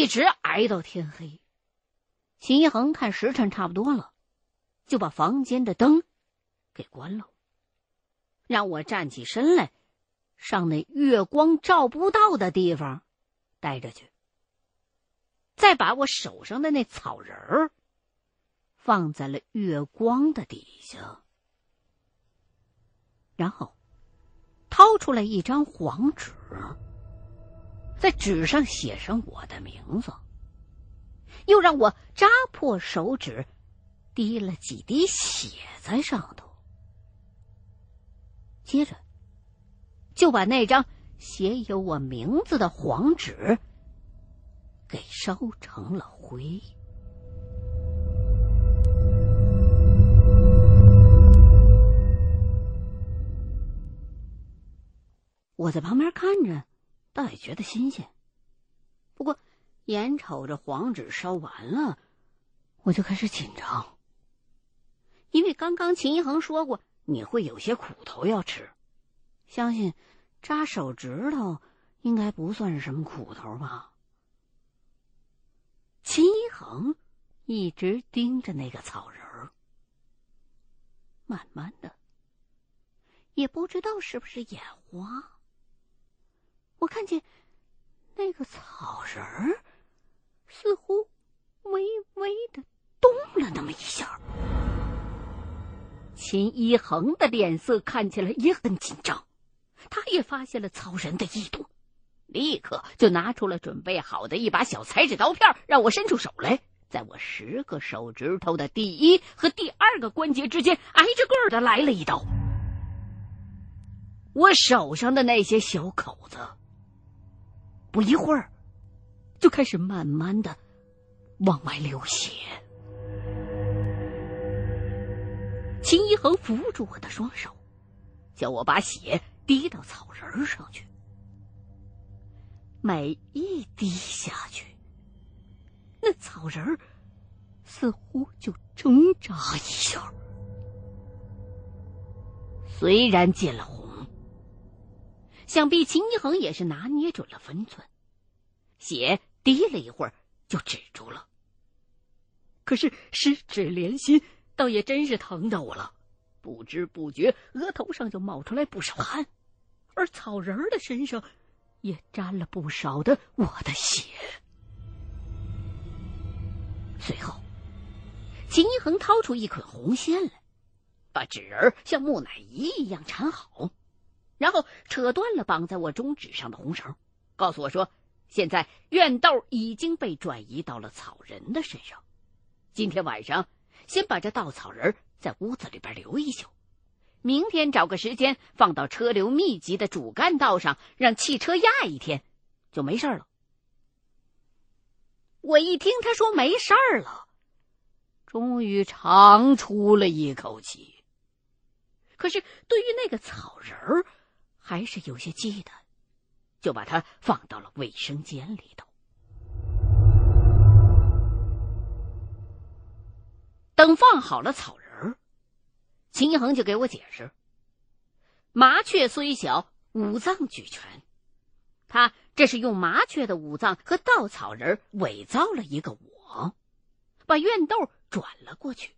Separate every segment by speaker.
Speaker 1: 一直挨到天黑。秦一恒看时辰差不多了，就把房间的灯给关了，让我站起身来，上那月光照不到的地方待着去。再把我手上的那草人儿放在了月光的底下，然后掏出来一张黄纸，在纸上写上我的名字，又让我扎破手指，滴了几滴血在上头，接着就把那张写有我名字的黄纸。给烧成了灰。我在旁边看着，倒也觉得新鲜。不过，眼瞅着黄纸烧完了，我就开始紧张，因为刚刚秦一恒说过你会有些苦头要吃，相信扎手指头应该不算是什么苦头吧。秦一恒一直盯着那个草人儿，慢慢的，也不知道是不是眼花，我看见那个草人儿似乎微微的动了那么一下。秦一恒的脸色看起来也很紧张，他也发现了草人的异动。立刻就拿出了准备好的一把小裁纸刀片，让我伸出手来，在我十个手指头的第一和第二个关节之间挨着个的来了一刀。我手上的那些小口子，不一会儿就开始慢慢的往外流血。秦一恒扶住我的双手，叫我把血滴到草人上去。每一滴下去，那草人儿似乎就挣扎一下。虽然见了红，想必秦一恒也是拿捏准了分寸，血滴了一会儿就止住了。可是十指连心，倒也真是疼到我了，不知不觉额头上就冒出来不少汗，而草人的身上。也沾了不少的我的血。随后，秦一恒掏出一捆红线来，把纸人像木乃伊一样缠好，然后扯断了绑在我中指上的红绳，告诉我说：“现在怨豆已经被转移到了草人的身上，今天晚上先把这稻草人在屋子里边留一宿。”明天找个时间放到车流密集的主干道上，让汽车压一天，就没事了。我一听他说没事儿了，终于长出了一口气。可是对于那个草人儿，还是有些忌惮，就把它放到了卫生间里头。等放好了草人。秦一恒就给我解释：“麻雀虽小，五脏俱全。他这是用麻雀的五脏和稻草人伪造了一个我，把怨豆转了过去。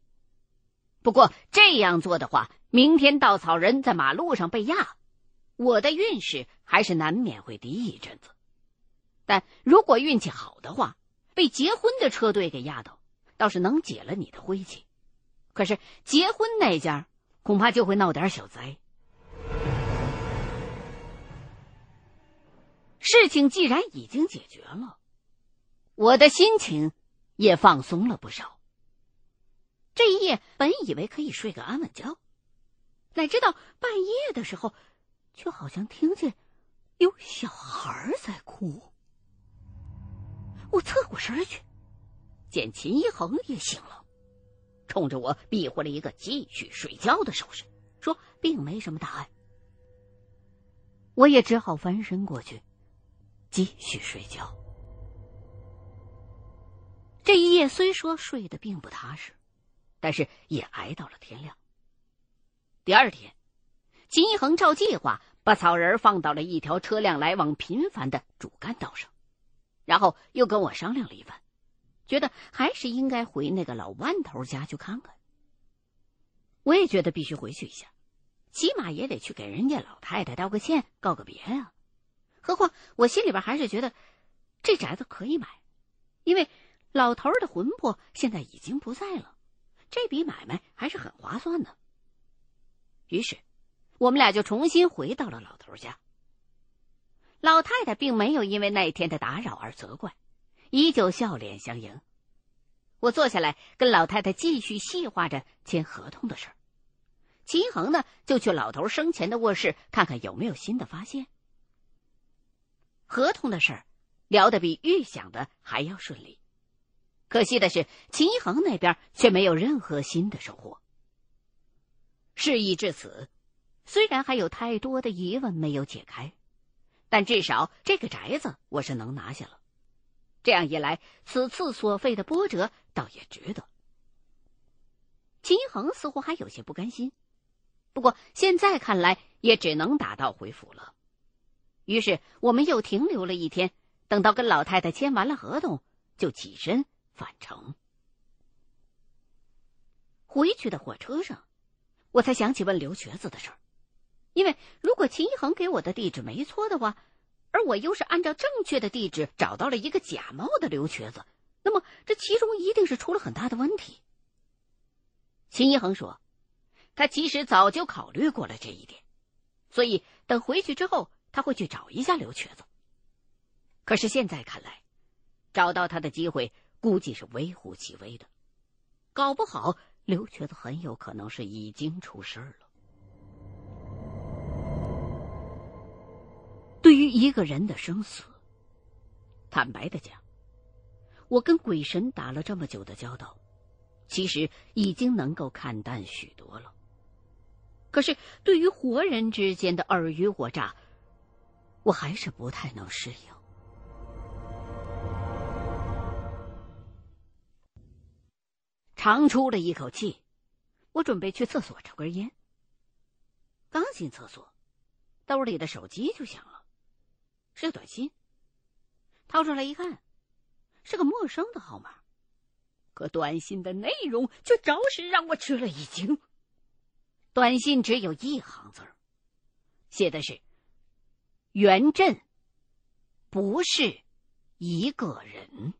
Speaker 1: 不过这样做的话，明天稻草人在马路上被压，我的运势还是难免会低一阵子。但如果运气好的话，被结婚的车队给压到，倒是能解了你的晦气。”可是结婚那家，恐怕就会闹点小灾。事情既然已经解决了，我的心情也放松了不少。这一夜本以为可以睡个安稳觉，哪知道半夜的时候，却好像听见有小孩在哭。我侧过身去，见秦一恒也醒了。冲着我比划了一个继续睡觉的手势，说：“并没什么大碍。”我也只好翻身过去，继续睡觉。这一夜虽说睡得并不踏实，但是也挨到了天亮。第二天，秦一恒照计划把草人放到了一条车辆来往频繁的主干道上，然后又跟我商量了一番，觉得还是应该回那个老弯头家去看看。我也觉得必须回去一下，起码也得去给人家老太太道个歉、告个别啊。何况我心里边还是觉得这宅子可以买，因为老头的魂魄现在已经不在了，这笔买卖还是很划算的。于是，我们俩就重新回到了老头家。老太太并没有因为那天的打扰而责怪，依旧笑脸相迎。我坐下来跟老太太继续细化着签合同的事儿。秦恒呢，就去老头生前的卧室看看有没有新的发现。合同的事儿聊得比预想的还要顺利，可惜的是，秦恒那边却没有任何新的收获。事已至此，虽然还有太多的疑问没有解开。但至少这个宅子我是能拿下了，这样一来，此次所费的波折倒也值得。秦一恒似乎还有些不甘心，不过现在看来也只能打道回府了。于是我们又停留了一天，等到跟老太太签完了合同，就起身返程。回去的火车上，我才想起问刘瘸子的事儿。因为如果秦一恒给我的地址没错的话，而我又是按照正确的地址找到了一个假冒的刘瘸子，那么这其中一定是出了很大的问题。秦一恒说，他其实早就考虑过了这一点，所以等回去之后他会去找一下刘瘸子。可是现在看来，找到他的机会估计是微乎其微的，搞不好刘瘸子很有可能是已经出事了。对于一个人的生死，坦白的讲，我跟鬼神打了这么久的交道，其实已经能够看淡许多了。可是对于活人之间的尔虞我诈，我还是不太能适应。长出了一口气，我准备去厕所抽根烟。刚进厕所，兜里的手机就响了。是个短信，掏出来一看，是个陌生的号码，可短信的内容却着实让我吃了一惊。短信只有一行字写的是：“袁振不是一个人。”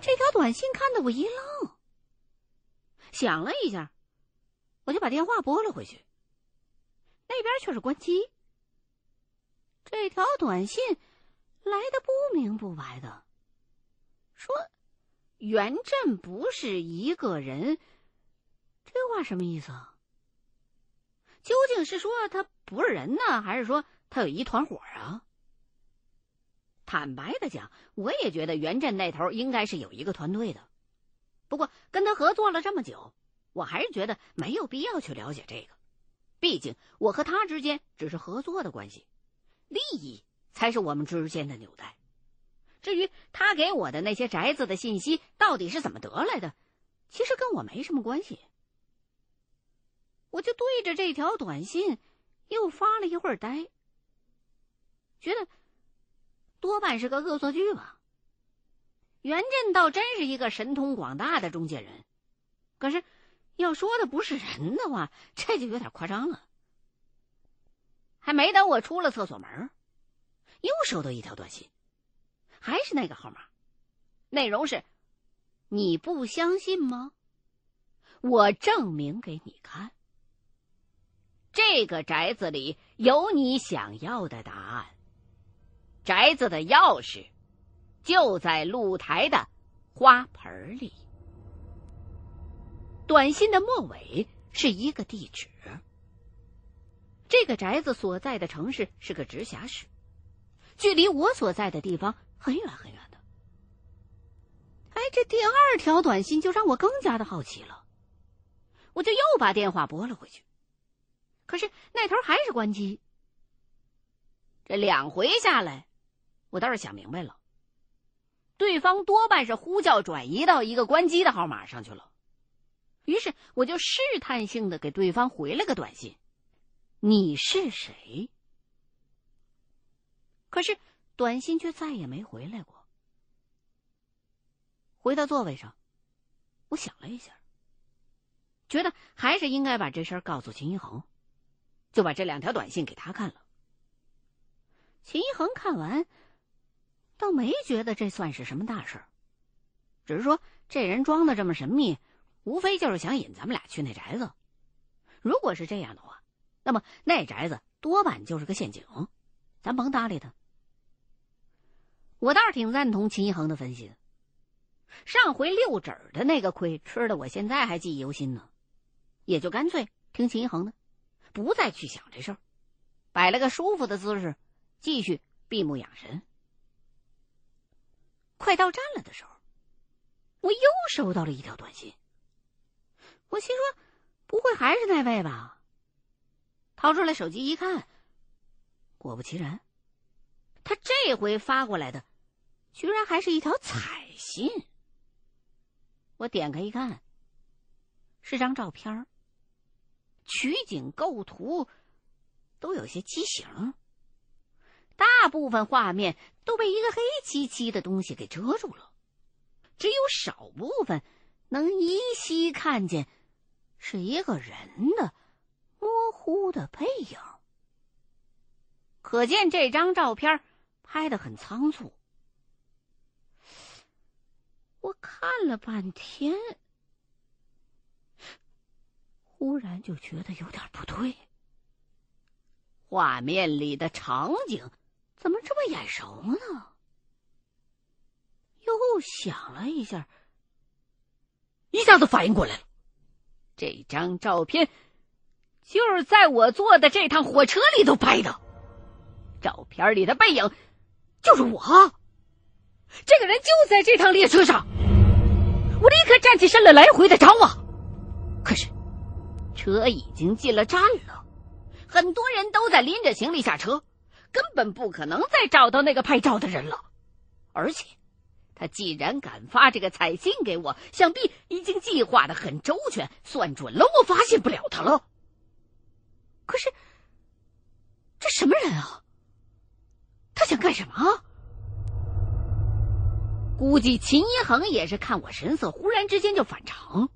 Speaker 1: 这条短信看得我一愣，想了一下，我就把电话拨了回去，那边却是关机。这条短信来的不明不白的，说袁振不是一个人，这话什么意思啊？究竟是说他不是人呢，还是说他有一团伙啊？坦白的讲，我也觉得袁振那头应该是有一个团队的，不过跟他合作了这么久，我还是觉得没有必要去了解这个，毕竟我和他之间只是合作的关系。利益才是我们之间的纽带。至于他给我的那些宅子的信息到底是怎么得来的，其实跟我没什么关系。我就对着这条短信又发了一会儿呆，觉得多半是个恶作剧吧。袁振倒真是一个神通广大的中介人，可是要说的不是人的话，这就有点夸张了。还没等我出了厕所门，又收到一条短信，还是那个号码，内容是：“你不相信吗？我证明给你看。这个宅子里有你想要的答案。宅子的钥匙就在露台的花盆里。”短信的末尾是一个地址。这个宅子所在的城市是个直辖市，距离我所在的地方很远很远的。哎，这第二条短信就让我更加的好奇了，我就又把电话拨了回去，可是那头还是关机。这两回下来，我倒是想明白了，对方多半是呼叫转移到一个关机的号码上去了。于是我就试探性的给对方回了个短信。你是谁？可是短信却再也没回来过。回到座位上，我想了一下，觉得还是应该把这事儿告诉秦一恒，就把这两条短信给他看了。秦一恒看完，倒没觉得这算是什么大事儿，只是说这人装的这么神秘，无非就是想引咱们俩去那宅子。如果是这样的话，那么那宅子多半就是个陷阱，咱甭搭理他。我倒是挺赞同秦一恒的分析的。上回六指的那个亏吃的，我现在还记忆犹新呢，也就干脆听秦一恒的，不再去想这事儿，摆了个舒服的姿势，继续闭目养神。快到站了的时候，我又收到了一条短信。我心说，不会还是那位吧？掏出来手机一看，果不其然，他这回发过来的，居然还是一条彩信。我点开一看，是张照片取景构图都有些畸形，大部分画面都被一个黑漆漆的东西给遮住了，只有少部分能依稀看见是一个人的模糊的背影，可见这张照片拍的很仓促。我看了半天，忽然就觉得有点不对。画面里的场景怎么这么眼熟呢？又想了一下，一下子反应过来了，这张照片就是在我坐的这趟火车里头拍的，照片里的背影就是我。这个人就在这趟列车上，我立刻站起身来，来回的张望。可是，车已经进了站了，很多人都在拎着行李下车，根本不可能再找到那个拍照的人了。而且，他既然敢发这个彩信给我，想必已经计划的很周全，算准了我发现不了他了。可是，这什么人啊？他想干什么？估计秦一恒也是看我神色忽然之间就反常，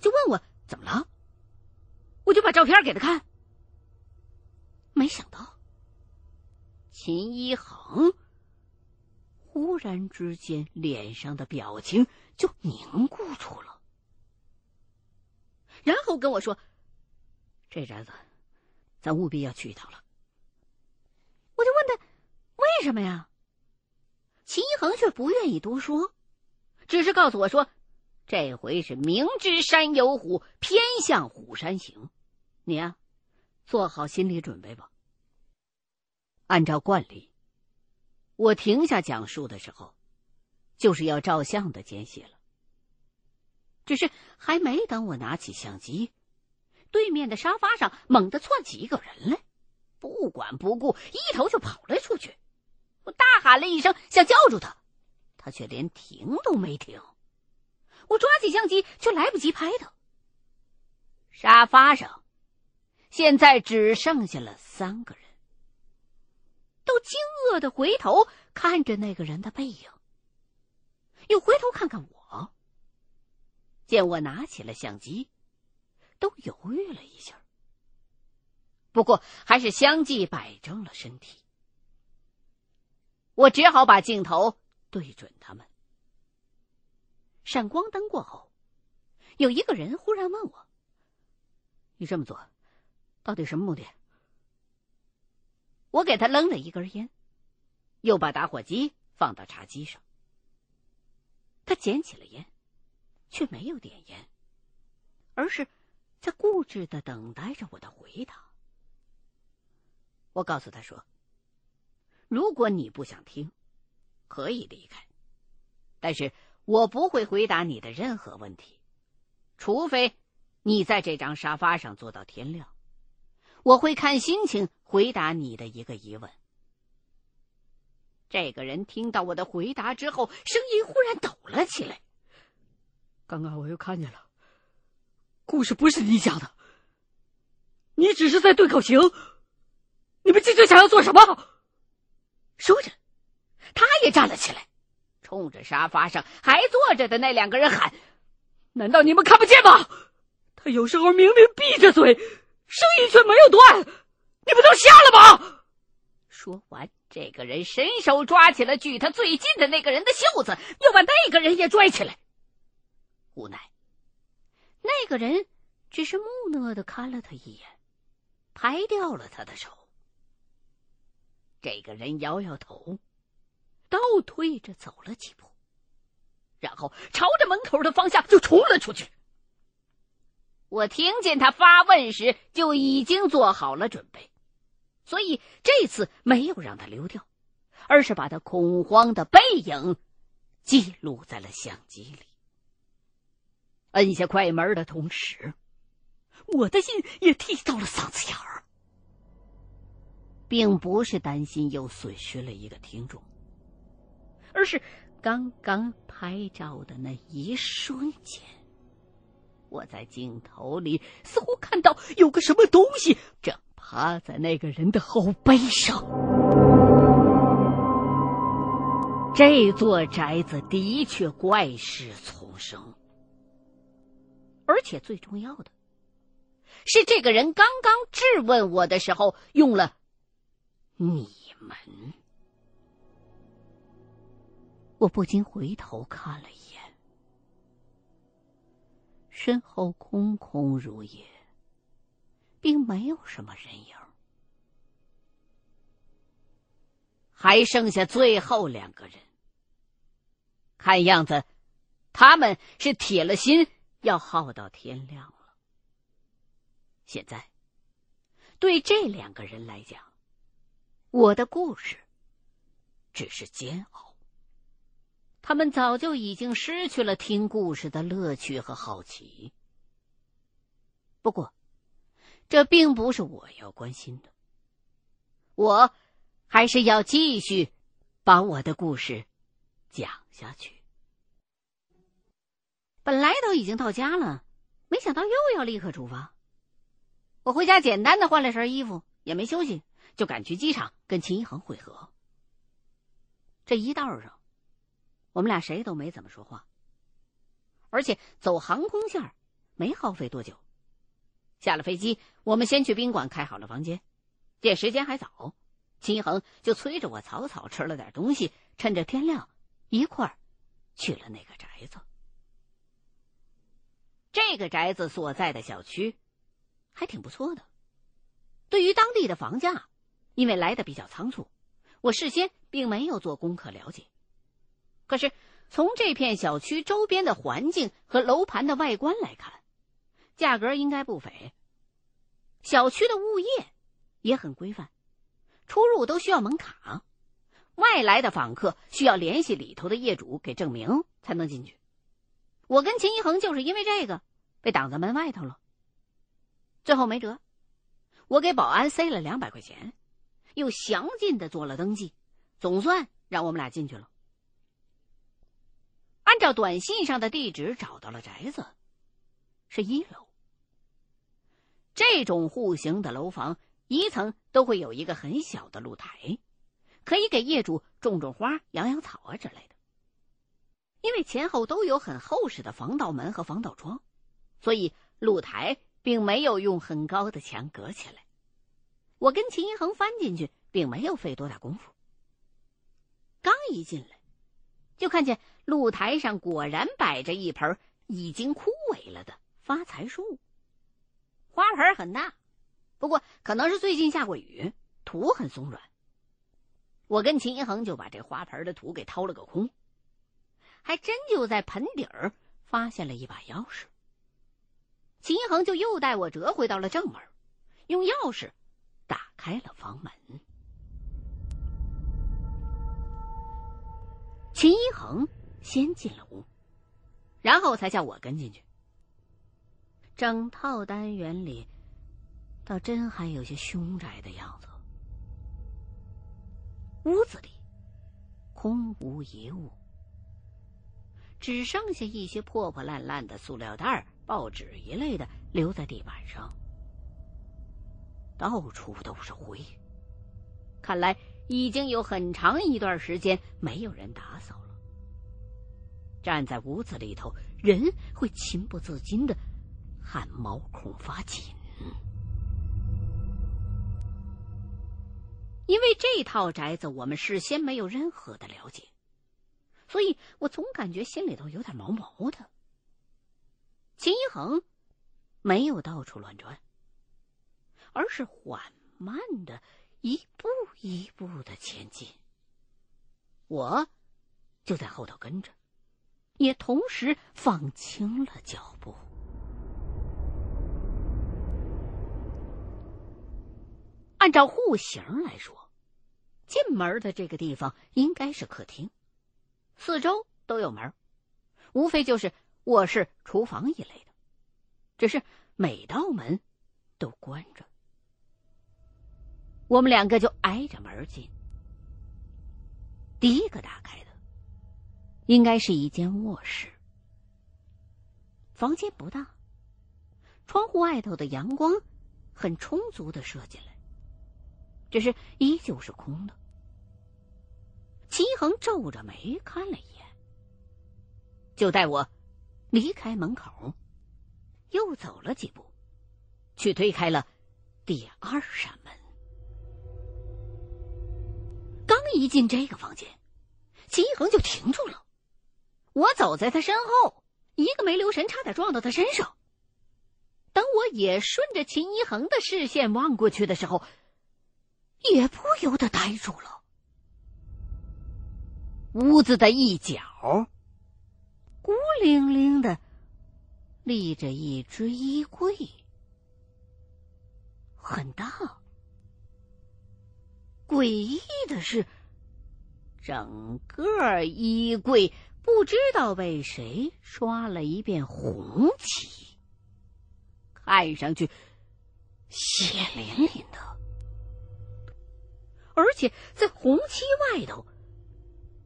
Speaker 1: 就问我怎么了，我就把照片给他看。没想到，秦一恒忽然之间脸上的表情就凝固住了，然后跟我说：“这宅子，咱务必要去一趟了。”我就问他为什么呀？秦一恒却不愿意多说，只是告诉我说：“这回是明知山有虎，偏向虎山行。你呀，做好心理准备吧。”按照惯例，我停下讲述的时候，就是要照相的间隙了。只是还没等我拿起相机，对面的沙发上猛地窜起一个人来，不管不顾，一头就跑了出去。我大喊了一声，想叫住他，他却连停都没停。我抓起相机，却来不及拍他。沙发上现在只剩下了三个人，都惊愕的回头看着那个人的背影，又回头看看我。见我拿起了相机，都犹豫了一下，不过还是相继摆正了身体。我只好把镜头对准他们。闪光灯过后，有一个人忽然问我：“你这么做，到底什么目的？”我给他扔了一根烟，又把打火机放到茶几上。他捡起了烟，却没有点烟，而是在固执的等待着我的回答。我告诉他说。如果你不想听，可以离开，但是我不会回答你的任何问题，除非你在这张沙发上坐到天亮。我会看心情回答你的一个疑问。这个人听到我的回答之后，声音忽然抖了起来。
Speaker 2: 刚刚我又看见了，故事不是你讲的，你只是在对口型。你们究竟想要做什么？
Speaker 1: 说着，他也站了起来，冲着沙发上还坐着的那两个人喊：“
Speaker 2: 难道你们看不见吗？他有时候明明闭着嘴，声音却没有断，你们都瞎了吗？”
Speaker 1: 说完，这个人伸手抓起了距他最近的那个人的袖子，又把那个人也拽起来。无奈，那个人只是木讷的看了他一眼，拍掉了他的手。这个人摇摇头，倒退着走了几步，然后朝着门口的方向就冲了出去。我听见他发问时，就已经做好了准备，所以这次没有让他溜掉，而是把他恐慌的背影记录在了相机里。摁下快门的同时，我的心也提到了嗓子眼儿。并不是担心又损失了一个听众，而是刚刚拍照的那一瞬间，我在镜头里似乎看到有个什么东西正趴在那个人的后背上。这座宅子的确怪事丛生，且最重要的是，这个人刚刚质问我的时候用了。你们，我不禁回头看了一眼，身后空空如也，并没有什么人影，还剩下最后两个人。看样子，他们是铁了心要耗到天亮了。现在，对这两个人来讲，我的故事只是煎熬，他们早就已经失去了听故事的乐趣和好奇。不过，这并不是我要关心的，我还是要继续把我的故事讲下去。本来都已经到家了，没想到又要立刻出发。我回家简单的换了身衣服，也没休息。就赶去机场跟秦一恒会合。这一道上，我们俩谁都没怎么说话，而且走航空线没耗费多久。下了飞机，我们先去宾馆开好了房间，见时间还早，秦一恒就催着我草草吃了点东西，趁着天亮一块儿去了那个宅子。这个宅子所在的小区还挺不错的，对于当地的房价。因为来的比较仓促，我事先并没有做功课了解。可是从这片小区周边的环境和楼盘的外观来看，价格应该不菲。小区的物业也很规范，出入都需要门卡，外来的访客需要联系里头的业主给证明才能进去。我跟秦一恒就是因为这个被挡在门外头了。最后没辙，我给保安塞了两百块钱。又详尽的做了登记，总算让我们俩进去了。按照短信上的地址找到了宅子，是一楼。这种户型的楼房，一层都会有一个很小的露台，可以给业主种种花、养养草啊之类的。因为前后都有很厚实的防盗门和防盗窗，所以露台并没有用很高的墙隔起来。我跟秦一恒翻进去，并没有费多大功夫。刚一进来，就看见露台上果然摆着一盆已经枯萎了的发财树。花盆很大，不过可能是最近下过雨，土很松软。我跟秦一恒就把这花盆的土给掏了个空，还真就在盆底儿发现了一把钥匙。秦一恒就又带我折回到了正门，用钥匙。打开了房门，秦一恒先进了屋，然后才叫我跟进去。整套单元里，倒真还有些凶宅的样子。屋子里空无一物，只剩下一些破破烂烂的塑料袋、报纸一类的留在地板上。到处都是灰，看来已经有很长一段时间没有人打扫了。站在屋子里头，人会情不自禁的汗毛孔发紧。因为这套宅子我们事先没有任何的了解，所以我总感觉心里头有点毛毛的。秦一恒没有到处乱转，而是缓慢的一步一步的前进。我就在后头跟着，也同时放轻了脚步。按照户型来说，进门的这个地方应该是客厅，四周都有门，无非就是卧室、厨房一类的。只是每道门都关着，我们两个就挨着门进。第一个打开的，应该是一间卧室。房间不大，窗户外头的阳光很充足的射进来。只是依旧是空的。齐恒皱着眉看了一眼，就带我离开门口，又走了几步，去推开了第二扇门。刚一进这个房间，齐一恒就停住了。我走在他身后，一个没留神，差点撞到他身上。等我也顺着秦一恒的视线望过去的时候，也不由得呆住了。屋子的一角，孤零零的立着一只衣柜，很大。诡异的是，整个衣柜不知道被谁刷了一遍红漆，看上去血淋淋的。而且在红漆外头，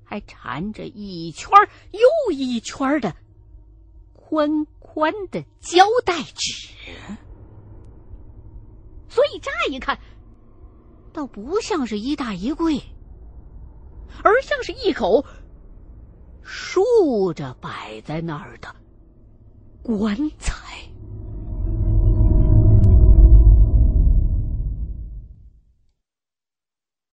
Speaker 1: 还缠着一圈又一圈的宽宽的胶带纸，所以乍一看，倒不像是一大衣柜，而像是一口竖着摆在那儿的棺材。